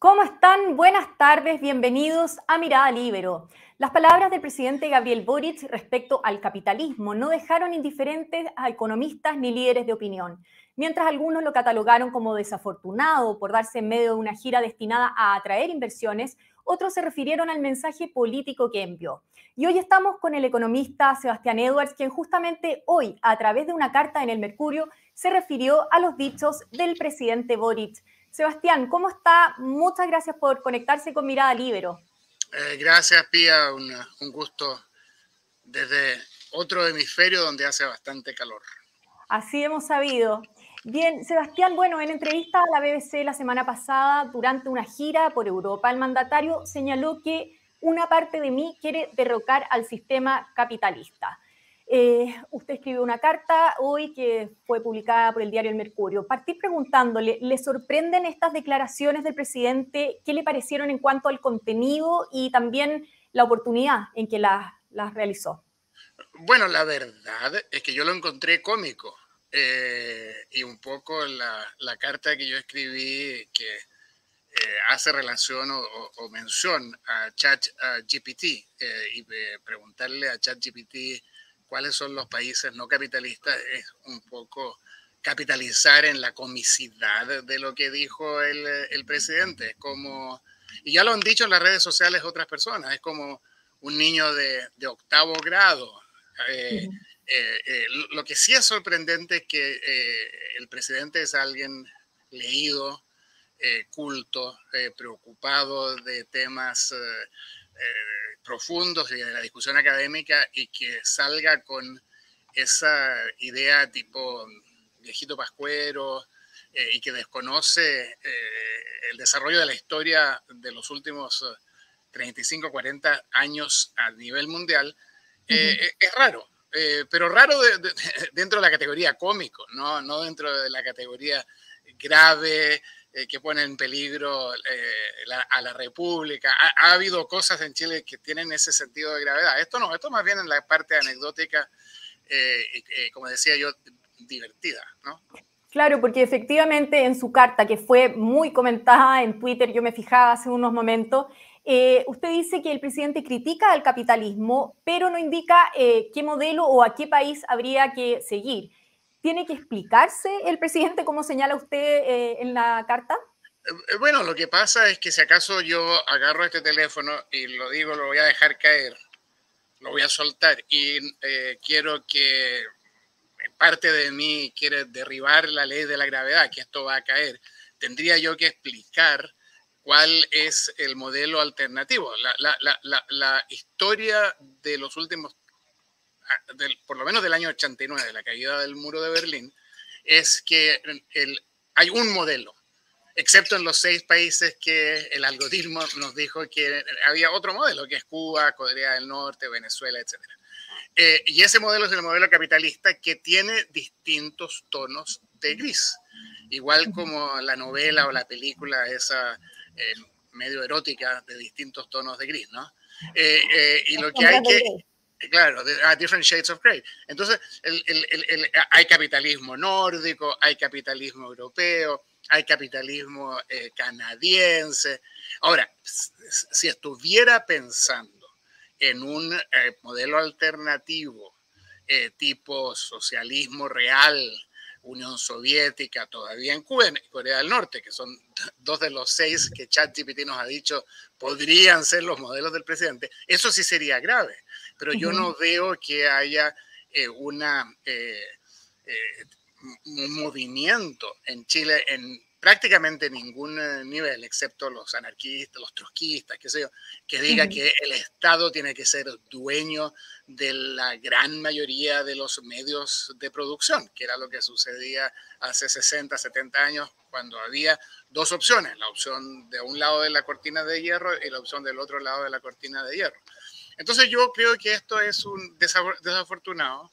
¿Cómo están? Buenas tardes, bienvenidos a Mirada Libero. Las palabras del presidente Gabriel Boric respecto al capitalismo no dejaron indiferentes a economistas ni líderes de opinión. Mientras algunos lo catalogaron como desafortunado por darse en medio de una gira destinada a atraer inversiones, otros se refirieron al mensaje político que envió. Y hoy estamos con el economista Sebastián Edwards, quien justamente hoy, a través de una carta en el Mercurio, se refirió a los dichos del presidente Boric. Sebastián, ¿cómo está? Muchas gracias por conectarse con Mirada Libero. Eh, gracias, Pía. un gusto desde otro hemisferio donde hace bastante calor. Así hemos sabido. Bien, Sebastián, bueno, en entrevista a la BBC la semana pasada, durante una gira por Europa, el mandatario señaló que una parte de mí quiere derrocar al sistema capitalista. Eh, usted escribió una carta hoy que fue publicada por el diario El Mercurio. Partí preguntándole, ¿le sorprenden estas declaraciones del presidente? ¿Qué le parecieron en cuanto al contenido y también la oportunidad en que las, realizó? Bueno, la verdad es que yo lo encontré cómico. Eh, y un poco la, carta que yo escribí que eh, hace relación o, mención a ChatGPT y preguntarle a ChatGPT cuáles son los países no capitalistas es un poco capitalizar en la comicidad de lo que dijo el, el presidente. como, y ya lo han dicho en las redes sociales otras personas, es como un niño de, de octavo grado. Eh, eh, eh, lo que sí es sorprendente es que el presidente es alguien leído, culto, preocupado de temas profundos de la discusión académica y que salga con esa idea tipo viejito pascuero eh, y que desconoce eh, el desarrollo de la historia de los últimos 35, 40 años a nivel mundial, eh, es raro. pero raro dentro de la categoría cómico, ¿no? no dentro de la categoría grave, eh, que pone en peligro eh, a la República. Ha, habido cosas en Chile que tienen ese sentido de gravedad. Esto no, esto más bien en la parte anecdótica, eh, como decía yo, divertida, ¿no? Claro, porque efectivamente en su carta, que fue muy comentada en Twitter, yo me fijaba hace unos momentos, usted dice que el presidente critica al capitalismo, pero no indica qué modelo o a qué país habría que seguir. ¿Tiene que explicarse el presidente, como señala usted eh, en la carta? Eh, bueno, lo que pasa es que si acaso yo agarro este teléfono y lo digo, lo voy a dejar caer, lo voy a soltar y eh, quiero que parte de mí quiere derribar la ley de la gravedad, que esto va a caer, tendría yo que explicar cuál es el modelo alternativo. La, la, la, la historia de los últimos por lo menos del año 89, de la caída del muro de Berlín, es que el, hay un modelo, excepto en los seis países que el algoritmo nos dijo que había otro modelo, que es Cuba, Corea del Norte, Venezuela, etc. Eh, y ese modelo es el modelo capitalista que tiene distintos tonos de gris, igual como la novela o la película esa eh, medio erótica de distintos tonos de gris, ¿no? Eh, y lo que hay que Claro, a different shades of gray. Entonces, hay capitalismo nórdico, hay capitalismo europeo, hay capitalismo eh, canadiense. Ahora, si estuviera pensando en un eh, modelo alternativo eh, tipo socialismo real, Unión Soviética, todavía en Cuba y Corea del Norte, que son dos de los seis que ChatGPT nos ha dicho podrían ser los modelos del presidente, eso sí sería grave pero yo no veo que haya eh, una, eh, eh, un movimiento en Chile en prácticamente ningún nivel, excepto los anarquistas, los trotskistas, qué sé yo, que diga que el Estado tiene que ser dueño de la gran mayoría de los medios de producción, que era lo que sucedía hace 60, 70 años, cuando había dos opciones, la opción de un lado de la cortina de hierro y la opción del otro lado de la cortina de hierro. Entonces yo creo que esto es un desafortunado.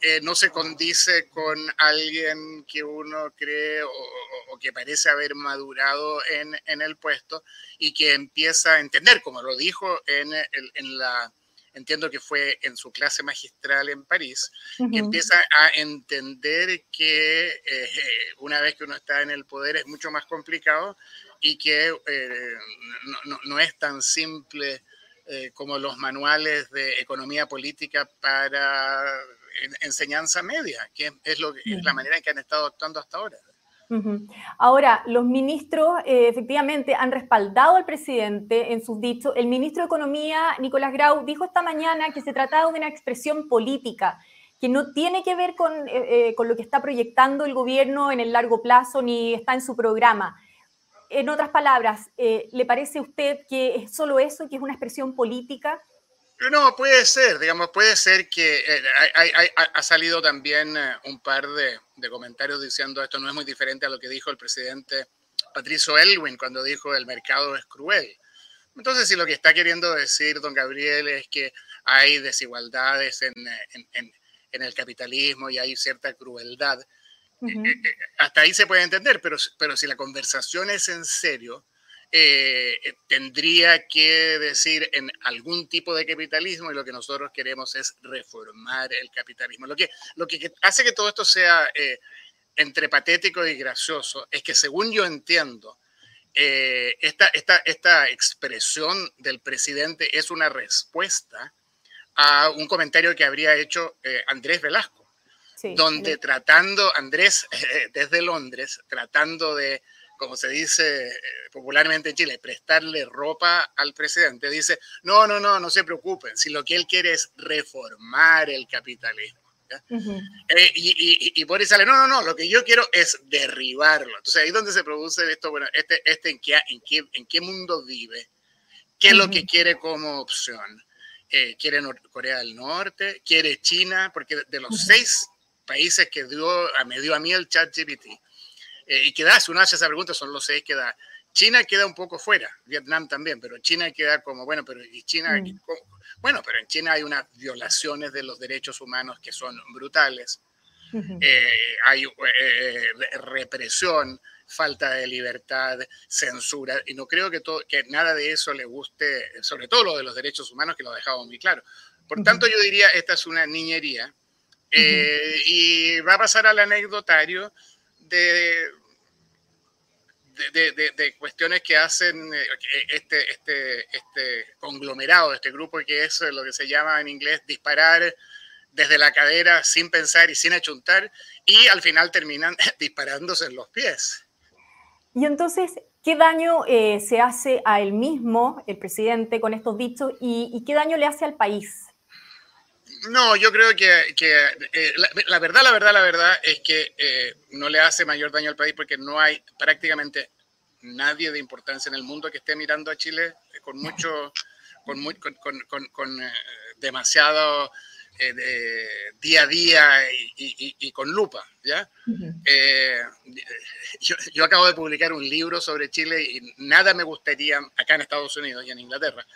Eh, no se condice con alguien que uno cree o, que parece haber madurado en, en, el puesto y que empieza a entender, como lo dijo en, en la, entiendo que fue en su clase magistral en París, que empieza a entender que eh, una vez que uno está en el poder es mucho más complicado y que no, es tan simple como los manuales de economía política para enseñanza media, que es, lo, es la manera en que han estado actuando hasta ahora. Ahora, los ministros eh, efectivamente han respaldado al presidente en sus dichos. El ministro de Economía, Nicolás Grau, dijo esta mañana que se trataba de una expresión política, que no tiene que ver con, eh, eh, con lo que está proyectando el gobierno en el largo plazo ni está en su programa. En otras palabras, ¿le parece a usted que es solo eso, que es una expresión política? No, puede ser, digamos, puede ser que eh, ha salido también eh, un par de, comentarios diciendo esto no es muy diferente a lo que dijo el presidente Patricio Elwin cuando dijo el mercado es cruel. Entonces, si lo que está queriendo decir don Gabriel es que hay desigualdades en, el capitalismo y hay cierta crueldad, eh, hasta ahí se puede entender, pero, pero si la conversación es en serio, eh, eh, tendría que decir en algún tipo de capitalismo y lo que nosotros queremos es reformar el capitalismo. Lo que, lo que hace que todo esto sea eh, entre patético y gracioso es que según yo entiendo, esta, esta, esta expresión del presidente es una respuesta a un comentario que habría hecho Andrés Velasco, donde tratando, Andrés desde Londres, tratando de como se dice eh, popularmente en Chile, prestarle ropa al presidente, dice, no, no, no, no se preocupen, si lo que él quiere es reformar el capitalismo. Eh, y, y, Boris sale, no, no, no, lo que yo quiero es derribarlo. Entonces ahí es donde se produce esto, bueno, este, este en, qué, en, qué, en qué mundo vive, qué es lo que quiere como opción. Eh, quiere Corea del Norte, quiere China, porque de los seis países que dio, me dio a mí el chat GPT, eh, y queda, si uno hace esa pregunta, son los seis que da. China queda un poco fuera, Vietnam también, pero China queda como, bueno, pero ¿y China? Mm. Bueno, pero en China hay unas violaciones de los derechos humanos que son brutales. Eh, hay eh, represión, falta de libertad, censura, y no creo que, todo, que nada de eso le guste, sobre todo lo de los derechos humanos, que lo ha dejado muy claro. Por tanto, yo diría, esta es una niñería, y va a pasar al anecdotario de, de, cuestiones que hacen eh, este, este, este conglomerado, este grupo que es lo que se llama en inglés disparar desde la cadera sin pensar y sin achuntar y al final terminan disparándose en los pies. Y entonces, ¿qué daño eh, se hace a él mismo, el presidente, con estos dichos y qué daño le hace al país? No, yo creo que, eh, la, verdad, la verdad, la verdad es que eh, no le hace mayor daño al país porque no hay prácticamente nadie de importancia en el mundo que esté mirando a Chile con mucho, con, con, eh, demasiado día a día y, con lupa, ¿ya? yo, yo, acabo de publicar un libro sobre Chile y nada me gustaría, acá en Estados Unidos y en Inglaterra,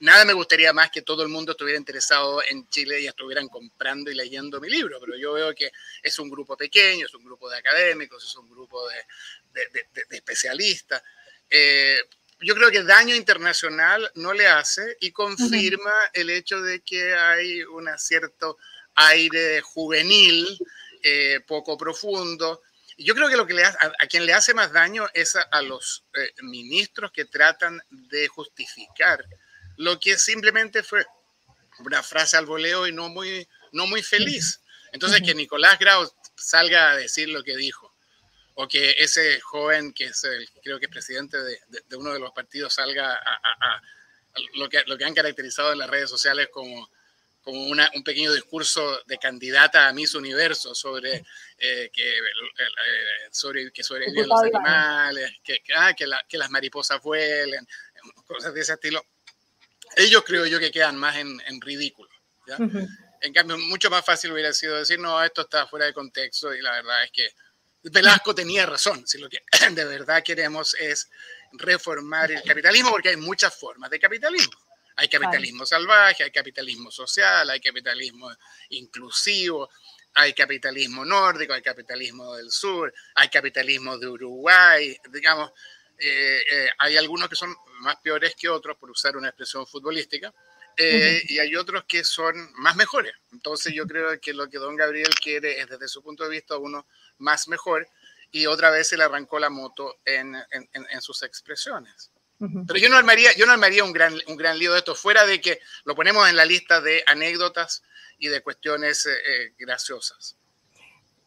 nada me gustaría más que todo el mundo estuviera interesado en Chile y estuvieran comprando y leyendo mi libro, pero yo veo que es un grupo pequeño, es un grupo de académicos, es un grupo de, especialistas. Eh, yo creo que daño internacional no le hace y confirma el hecho de que hay un cierto aire juvenil, eh, poco profundo. Yo creo que lo que le a, quien le hace más daño es a, los eh, ministros que tratan de justificar lo que simplemente fue una frase al voleo y no muy, no muy feliz. Entonces, que Nicolás Grau salga a decir lo que dijo, o que ese joven, que es el, creo que es presidente de, uno de los partidos, salga a, lo, que, lo que han caracterizado en las redes sociales como, como una, un pequeño discurso de candidata a Miss Universo sobre, eh, que, eh, sobre que sobreviven los animales, que, ah, que, que las mariposas vuelen, cosas de ese estilo ellos creo yo que quedan más en, ridículo. En cambio, mucho más fácil hubiera sido decir, no, esto está fuera de contexto y la verdad es que Velasco tenía razón. Si lo que de verdad queremos es reformar el capitalismo, porque hay muchas formas de capitalismo. Hay capitalismo salvaje, hay capitalismo social, hay capitalismo inclusivo, hay capitalismo nórdico, hay capitalismo del sur, hay capitalismo de Uruguay, digamos, eh, eh, hay algunos que son más peores que otros, por usar una expresión futbolística, eh, y hay otros que son más mejores. Entonces yo creo que lo que don Gabriel quiere es desde su punto de vista uno más mejor y otra vez se le arrancó la moto en, en, sus expresiones. Pero yo no armaría, yo no armaría un, gran, un gran lío de esto, fuera de que lo ponemos en la lista de anécdotas y de cuestiones eh, eh, graciosas.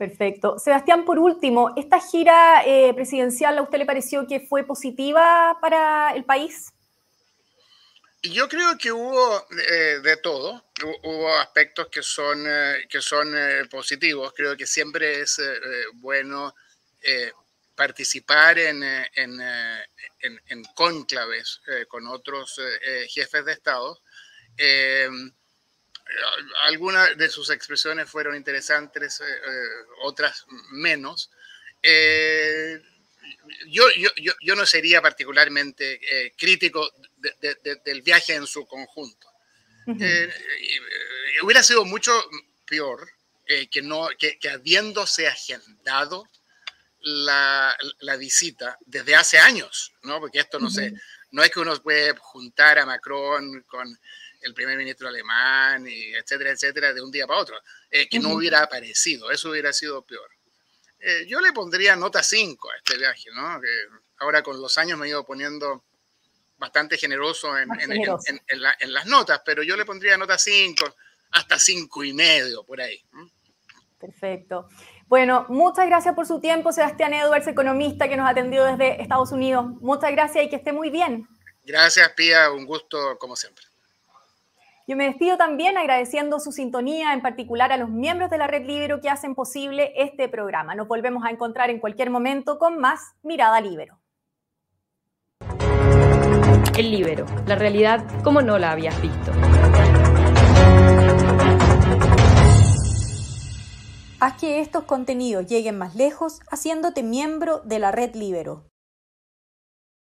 Perfecto. Sebastián, por último, ¿esta gira eh, presidencial a usted le pareció que fue positiva para el país? Yo creo que hubo de todo, hubo aspectos que son, que son positivos. Creo que siempre es bueno participar en, en, en, en cónclaves con otros jefes de Estado algunas de sus expresiones fueron interesantes, eh, eh, otras menos. Eh, yo, yo, yo, no sería particularmente crítico del viaje en su conjunto. hubiera sido mucho peor que, no, que, habiéndose agendado la, la, visita desde hace años, ¿no? porque esto no, sé, no es que uno puede juntar a Macron con el primer ministro alemán, y etcétera, etcétera, de un día para otro, eh, que no hubiera aparecido, eso hubiera sido peor. Eh, yo le pondría nota 5 a este viaje, ¿no? Que ahora con los años me he ido poniendo bastante generoso en, en, las notas, pero yo le pondría nota 5, hasta 5 y medio, por ahí. Perfecto. Bueno, muchas gracias por su tiempo, Sebastián Edwards, economista que nos atendió desde Estados Unidos. Muchas gracias y que esté muy bien. Gracias, Pía, un gusto como siempre. Yo me despido también agradeciendo su sintonía, en particular a los miembros de la Red Libero que hacen posible este programa. Nos volvemos a encontrar en cualquier momento con más Mirada Libero. El Libero, la realidad como no la habías visto. Haz que estos contenidos lleguen más lejos haciéndote miembro de la Red Libero.